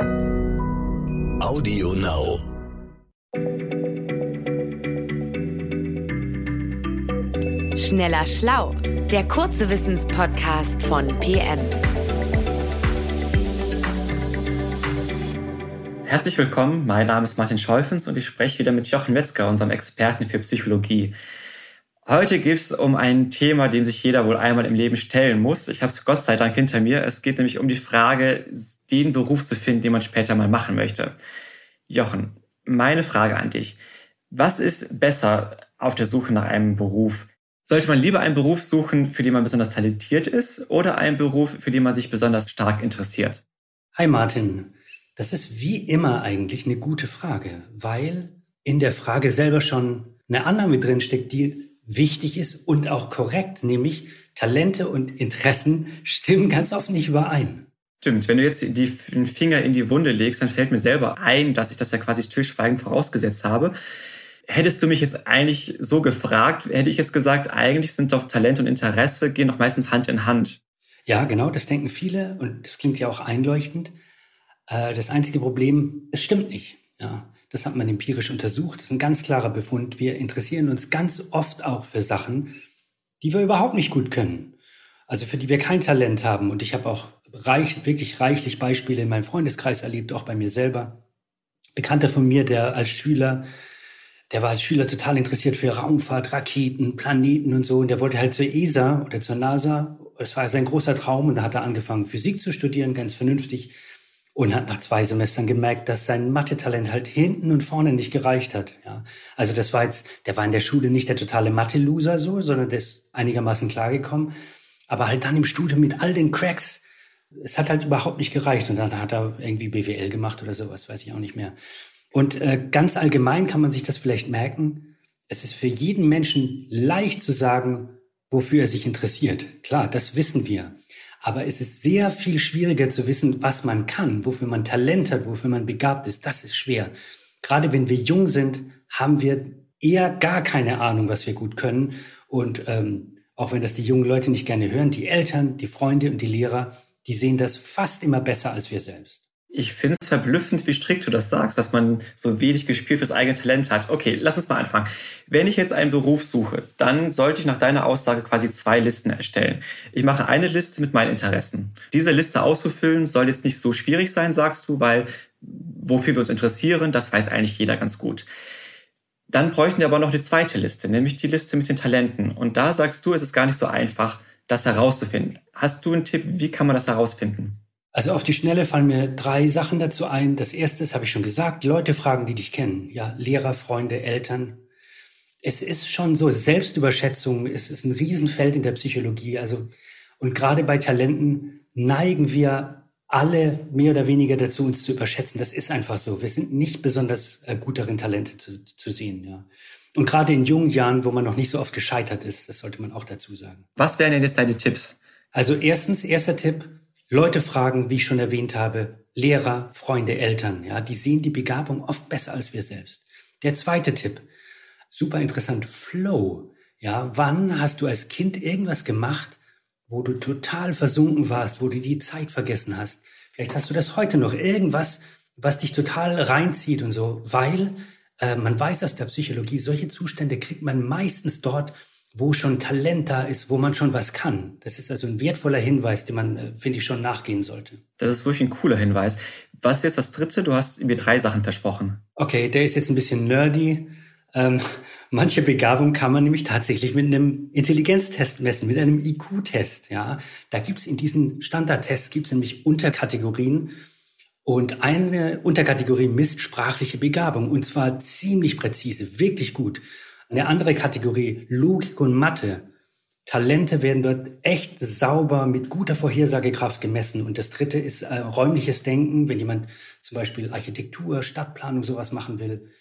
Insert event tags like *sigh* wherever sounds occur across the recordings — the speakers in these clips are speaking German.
Audio Now. Schneller Schlau, der kurze Wissenspodcast von PM. Herzlich willkommen, mein Name ist Martin Scheufens und ich spreche wieder mit Jochen Metzger, unserem Experten für Psychologie. Heute geht es um ein Thema, dem sich jeder wohl einmal im Leben stellen muss. Ich habe es Gott sei Dank hinter mir. Es geht nämlich um die Frage, den Beruf zu finden, den man später mal machen möchte. Jochen, meine Frage an dich. Was ist besser auf der Suche nach einem Beruf? Sollte man lieber einen Beruf suchen, für den man besonders talentiert ist oder einen Beruf, für den man sich besonders stark interessiert? Hi Martin, das ist wie immer eigentlich eine gute Frage, weil in der Frage selber schon eine Annahme drinsteckt, die wichtig ist und auch korrekt, nämlich Talente und Interessen stimmen ganz oft nicht überein. Stimmt, wenn du jetzt die, den Finger in die Wunde legst, dann fällt mir selber ein, dass ich das ja quasi stillschweigend vorausgesetzt habe. Hättest du mich jetzt eigentlich so gefragt, hätte ich jetzt gesagt, eigentlich sind doch Talent und Interesse gehen doch meistens Hand in Hand. Ja, genau, das denken viele und das klingt ja auch einleuchtend. Äh, das einzige Problem, es stimmt nicht. Ja, das hat man empirisch untersucht. Das ist ein ganz klarer Befund. Wir interessieren uns ganz oft auch für Sachen, die wir überhaupt nicht gut können. Also für die wir kein Talent haben. Und ich habe auch reich, wirklich reichlich Beispiele in meinem Freundeskreis erlebt, auch bei mir selber. Bekannter von mir, der als Schüler, der war als Schüler total interessiert für Raumfahrt, Raketen, Planeten und so. Und der wollte halt zur ESA oder zur NASA. Das war sein großer Traum. Und da hat er angefangen, Physik zu studieren, ganz vernünftig. Und hat nach zwei Semestern gemerkt, dass sein Mathe-Talent halt hinten und vorne nicht gereicht hat. Ja. Also das war jetzt, der war in der Schule nicht der totale Mathe-Loser so, sondern der ist einigermaßen klargekommen. Aber halt dann im Studium mit all den Cracks, es hat halt überhaupt nicht gereicht. Und dann hat er irgendwie BWL gemacht oder sowas, weiß ich auch nicht mehr. Und äh, ganz allgemein kann man sich das vielleicht merken. Es ist für jeden Menschen leicht zu sagen, wofür er sich interessiert. Klar, das wissen wir. Aber es ist sehr viel schwieriger zu wissen, was man kann, wofür man Talent hat, wofür man begabt ist. Das ist schwer. Gerade wenn wir jung sind, haben wir eher gar keine Ahnung, was wir gut können. Und ähm, auch wenn das die jungen Leute nicht gerne hören, die Eltern, die Freunde und die Lehrer, die sehen das fast immer besser als wir selbst. Ich finde es verblüffend, wie strikt du das sagst, dass man so wenig Gespür fürs eigene Talent hat. Okay, lass uns mal anfangen. Wenn ich jetzt einen Beruf suche, dann sollte ich nach deiner Aussage quasi zwei Listen erstellen. Ich mache eine Liste mit meinen Interessen. Diese Liste auszufüllen soll jetzt nicht so schwierig sein, sagst du, weil wofür wir uns interessieren, das weiß eigentlich jeder ganz gut. Dann bräuchten wir aber noch eine zweite Liste, nämlich die Liste mit den Talenten. Und da sagst du, es ist gar nicht so einfach, das herauszufinden. Hast du einen Tipp, wie kann man das herausfinden? Also auf die Schnelle fallen mir drei Sachen dazu ein. Das erste ist, habe ich schon gesagt, Leute fragen, die dich kennen. Ja, Lehrer, Freunde, Eltern. Es ist schon so, Selbstüberschätzung es ist ein Riesenfeld in der Psychologie. Also, und gerade bei Talenten neigen wir alle mehr oder weniger dazu, uns zu überschätzen. Das ist einfach so. Wir sind nicht besonders äh, gut darin, Talente zu, zu sehen, ja. Und gerade in jungen Jahren, wo man noch nicht so oft gescheitert ist, das sollte man auch dazu sagen. Was wären denn jetzt deine Tipps? Also erstens, erster Tipp, Leute fragen, wie ich schon erwähnt habe, Lehrer, Freunde, Eltern, ja, die sehen die Begabung oft besser als wir selbst. Der zweite Tipp, super interessant, Flow. Ja, wann hast du als Kind irgendwas gemacht, wo du total versunken warst, wo du die Zeit vergessen hast? Vielleicht hast du das heute noch, irgendwas, was dich total reinzieht und so, weil äh, man weiß aus der Psychologie, solche Zustände kriegt man meistens dort, wo schon Talent da ist, wo man schon was kann. Das ist also ein wertvoller Hinweis, den man, äh, finde ich, schon nachgehen sollte. Das ist wirklich ein cooler Hinweis. Was ist jetzt das dritte? Du hast mir drei Sachen versprochen. Okay, der ist jetzt ein bisschen nerdy. Ähm, *laughs* manche Begabung kann man nämlich tatsächlich mit einem Intelligenztest messen, mit einem IQ-Test. Ja, da gibt's in diesen Standardtests gibt's nämlich Unterkategorien. Und eine Unterkategorie misst sprachliche Begabung und zwar ziemlich präzise, wirklich gut. Eine andere Kategorie, Logik und Mathe. Talente werden dort echt sauber mit guter Vorhersagekraft gemessen. Und das dritte ist äh, räumliches Denken, wenn jemand zum Beispiel Architektur, Stadtplanung, sowas machen will.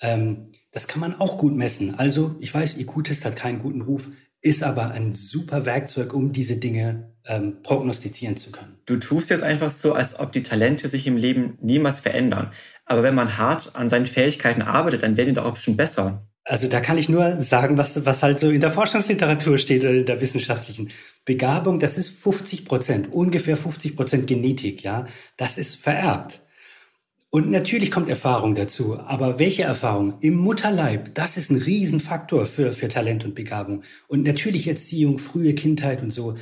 Ähm, das kann man auch gut messen. Also, ich weiß, IQ-Test hat keinen guten Ruf, ist aber ein super Werkzeug, um diese Dinge ähm, prognostizieren zu können. Du tust jetzt einfach so, als ob die Talente sich im Leben niemals verändern. Aber wenn man hart an seinen Fähigkeiten arbeitet, dann werden die doch auch schon besser. Also da kann ich nur sagen, was, was halt so in der Forschungsliteratur steht oder in der wissenschaftlichen Begabung. Das ist 50 Prozent, ungefähr 50 Prozent Genetik, ja. Das ist vererbt. Und natürlich kommt Erfahrung dazu. Aber welche Erfahrung? Im Mutterleib, das ist ein Riesenfaktor für, für Talent und Begabung. Und natürlich Erziehung, frühe Kindheit und so.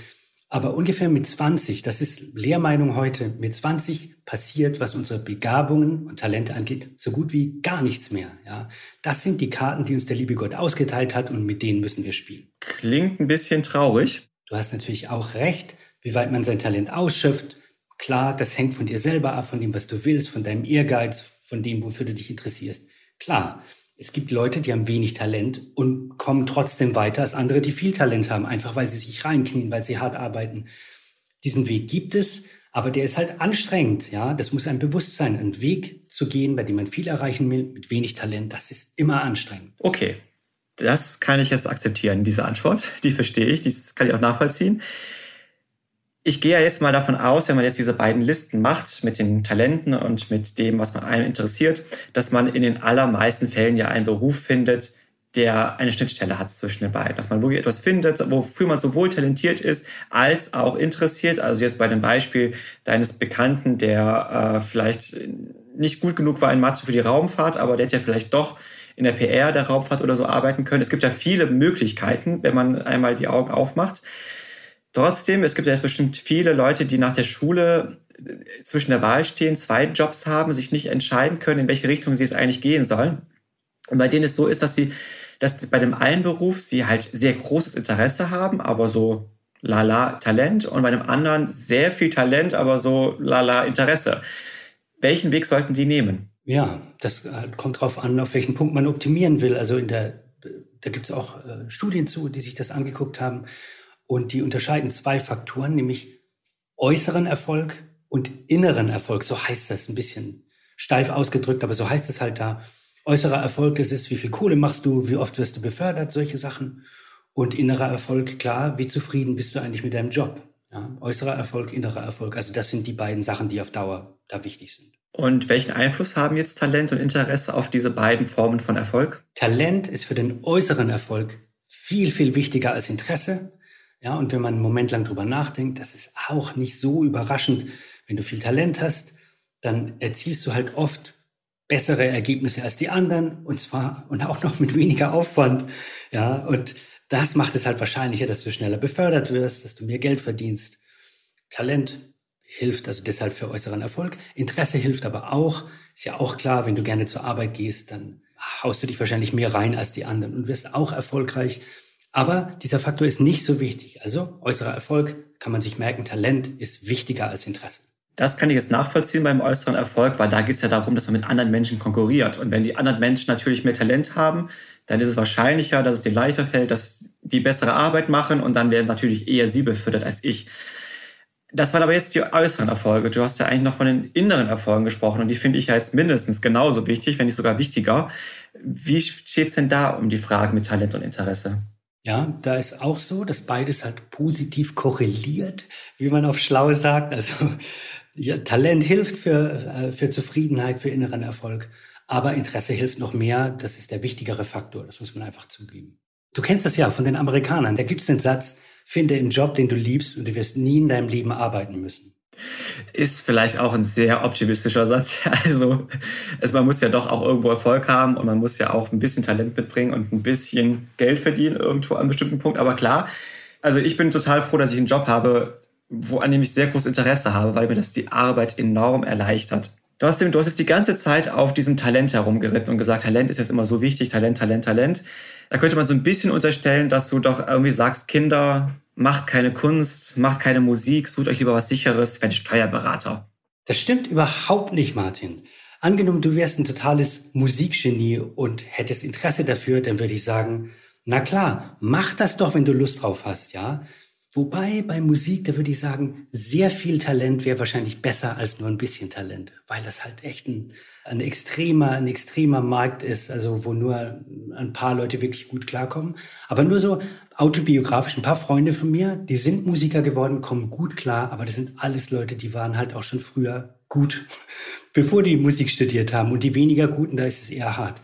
Aber ungefähr mit 20, das ist Lehrmeinung heute, mit 20 passiert, was unsere Begabungen und Talente angeht, so gut wie gar nichts mehr. Ja, das sind die Karten, die uns der liebe Gott ausgeteilt hat und mit denen müssen wir spielen. Klingt ein bisschen traurig. Du hast natürlich auch recht, wie weit man sein Talent ausschöpft. Klar, das hängt von dir selber ab, von dem, was du willst, von deinem Ehrgeiz, von dem, wofür du dich interessierst. Klar, es gibt Leute, die haben wenig Talent und kommen trotzdem weiter als andere, die viel Talent haben, einfach weil sie sich reinknien, weil sie hart arbeiten. Diesen Weg gibt es, aber der ist halt anstrengend, ja. Das muss ein Bewusstsein, ein Weg zu gehen, bei dem man viel erreichen will, mit wenig Talent, das ist immer anstrengend. Okay. Das kann ich jetzt akzeptieren, diese Antwort. Die verstehe ich, das kann ich auch nachvollziehen ich gehe ja jetzt mal davon aus, wenn man jetzt diese beiden Listen macht mit den Talenten und mit dem, was man einem interessiert, dass man in den allermeisten Fällen ja einen Beruf findet, der eine Schnittstelle hat zwischen den beiden. Dass man wirklich etwas findet, wofür man sowohl talentiert ist als auch interessiert. Also jetzt bei dem Beispiel deines Bekannten, der äh, vielleicht nicht gut genug war in Mathe für die Raumfahrt, aber der hat ja vielleicht doch in der PR der Raumfahrt oder so arbeiten können. Es gibt ja viele Möglichkeiten, wenn man einmal die Augen aufmacht. Trotzdem, es gibt ja jetzt bestimmt viele Leute, die nach der Schule äh, zwischen der Wahl stehen, zwei Jobs haben, sich nicht entscheiden können, in welche Richtung sie es eigentlich gehen sollen. Und bei denen es so ist, dass sie, dass bei dem einen Beruf sie halt sehr großes Interesse haben, aber so lala Talent und bei dem anderen sehr viel Talent, aber so lala Interesse. Welchen Weg sollten die nehmen? Ja, das äh, kommt darauf an, auf welchen Punkt man optimieren will. Also in der, da gibt es auch äh, Studien zu, die sich das angeguckt haben. Und die unterscheiden zwei Faktoren, nämlich äußeren Erfolg und inneren Erfolg. So heißt das ein bisschen steif ausgedrückt, aber so heißt es halt da. Äußerer Erfolg, das ist, wie viel Kohle machst du, wie oft wirst du befördert, solche Sachen. Und innerer Erfolg, klar, wie zufrieden bist du eigentlich mit deinem Job? Ja, äußerer Erfolg, innerer Erfolg. Also das sind die beiden Sachen, die auf Dauer da wichtig sind. Und welchen Einfluss haben jetzt Talent und Interesse auf diese beiden Formen von Erfolg? Talent ist für den äußeren Erfolg viel, viel wichtiger als Interesse. Ja, und wenn man einen Moment lang drüber nachdenkt, das ist auch nicht so überraschend. Wenn du viel Talent hast, dann erzielst du halt oft bessere Ergebnisse als die anderen und zwar und auch noch mit weniger Aufwand. Ja, und das macht es halt wahrscheinlicher, dass du schneller befördert wirst, dass du mehr Geld verdienst. Talent hilft also deshalb für äußeren Erfolg. Interesse hilft aber auch. Ist ja auch klar, wenn du gerne zur Arbeit gehst, dann haust du dich wahrscheinlich mehr rein als die anderen und wirst auch erfolgreich. Aber dieser Faktor ist nicht so wichtig. Also äußerer Erfolg kann man sich merken, Talent ist wichtiger als Interesse. Das kann ich jetzt nachvollziehen beim äußeren Erfolg, weil da geht es ja darum, dass man mit anderen Menschen konkurriert. Und wenn die anderen Menschen natürlich mehr Talent haben, dann ist es wahrscheinlicher, dass es denen leichter fällt, dass die bessere Arbeit machen und dann werden natürlich eher sie befördert als ich. Das waren aber jetzt die äußeren Erfolge. Du hast ja eigentlich noch von den inneren Erfolgen gesprochen und die finde ich ja jetzt mindestens genauso wichtig, wenn nicht sogar wichtiger. Wie steht es denn da um die Fragen mit Talent und Interesse? Ja, da ist auch so, dass beides halt positiv korreliert, wie man auf schlau sagt. Also ja, Talent hilft für, äh, für Zufriedenheit, für inneren Erfolg. Aber Interesse hilft noch mehr. Das ist der wichtigere Faktor. Das muss man einfach zugeben. Du kennst das ja von den Amerikanern. Da gibt es den Satz, finde einen Job, den du liebst und du wirst nie in deinem Leben arbeiten müssen. Ist vielleicht auch ein sehr optimistischer Satz. *laughs* Also, also man muss ja doch auch irgendwo Erfolg haben und man muss ja auch ein bisschen Talent mitbringen und ein bisschen Geld verdienen irgendwo an einem bestimmten Punkt. Aber klar, also ich bin total froh, dass ich einen Job habe, wo an dem ich sehr großes Interesse habe, weil mir das die Arbeit enorm erleichtert. Du hast, du hast jetzt die ganze Zeit auf diesem Talent herumgeritten und gesagt, Talent ist jetzt immer so wichtig, Talent, Talent, Talent. Da könnte man so ein bisschen unterstellen, dass du doch irgendwie sagst, Kinder macht keine Kunst, macht keine Musik, sucht euch lieber was sicheres, werdet Steuerberater. Das stimmt überhaupt nicht, Martin. Angenommen, du wärst ein totales Musikgenie und hättest Interesse dafür, dann würde ich sagen, na klar, mach das doch, wenn du Lust drauf hast, ja. Wobei bei Musik, da würde ich sagen, sehr viel Talent wäre wahrscheinlich besser als nur ein bisschen Talent, weil das halt echt ein, ein extremer, ein extremer Markt ist, also wo nur ein paar Leute wirklich gut klarkommen. Aber nur so autobiografisch, ein paar Freunde von mir, die sind Musiker geworden, kommen gut klar, aber das sind alles Leute, die waren halt auch schon früher gut, *laughs* bevor die Musik studiert haben. Und die weniger guten, da ist es eher hart.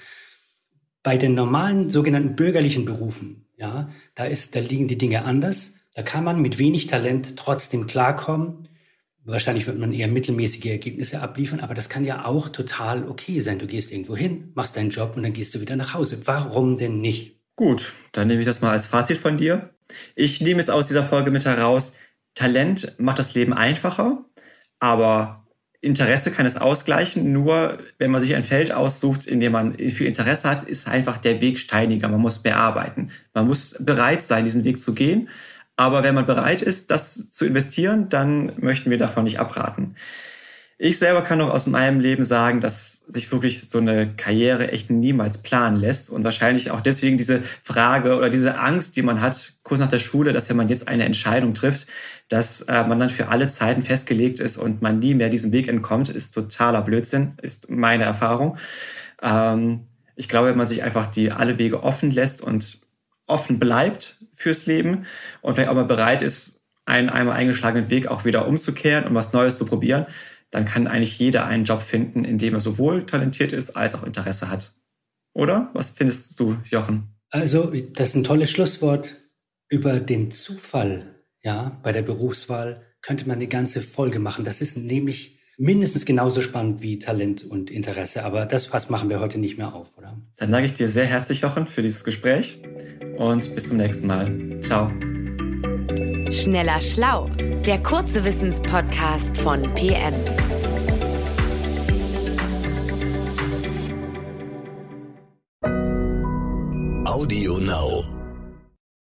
Bei den normalen sogenannten bürgerlichen Berufen, ja, da ist, da liegen die Dinge anders da kann man mit wenig Talent trotzdem klarkommen, Wahrscheinlich wird man eher mittelmäßige Ergebnisse abliefern, aber das kann ja auch total okay sein. Du gehst irgendwo hin, machst deinen Job und dann gehst du wieder nach Hause. Warum denn nicht? Gut, dann nehme ich das mal als Fazit von dir. Ich nehme jetzt aus dieser Folge mit heraus, Talent macht das Leben einfacher, aber Interesse kann es ausgleichen. Nur wenn man sich ein Feld aussucht, in dem man viel Interesse hat, ist einfach der Weg steiniger. Man muss bearbeiten. Man muss bereit sein, diesen Weg zu gehen. Aber wenn man bereit ist, das zu investieren, dann möchten wir davon nicht abraten. Ich selber kann noch aus meinem Leben sagen, dass sich wirklich so eine Karriere echt niemals planen lässt und wahrscheinlich auch deswegen diese Frage oder diese Angst, die man hat, kurz nach der Schule, dass wenn man jetzt eine Entscheidung trifft, dass äh, man dann für alle Zeiten festgelegt ist und man nie mehr diesem Weg entkommt, ist totaler Blödsinn, ist meine Erfahrung. Ähm, ich glaube, wenn man sich einfach die alle Wege offen lässt und offen bleibt fürs Leben und vielleicht auch mal bereit ist, einen einmal eingeschlagenen Weg auch wieder umzukehren und was Neues zu probieren, dann kann eigentlich jeder einen Job finden, in dem er sowohl talentiert ist als auch Interesse hat. Oder? Was findest du, Jochen? Also, das ist ein tolles Schlusswort. Über den Zufall, ja, bei der Berufswahl könnte man eine ganze Folge machen. Das ist nämlich mindestens genauso spannend wie Talent und Interesse. Aber das Fass machen wir heute nicht mehr auf, oder? Dann danke ich dir sehr herzlich, Jochen, für dieses Gespräch und bis zum nächsten Mal. Ciao. Schneller Schlau, der kurze Wissenspodcast von PM. Audio Now.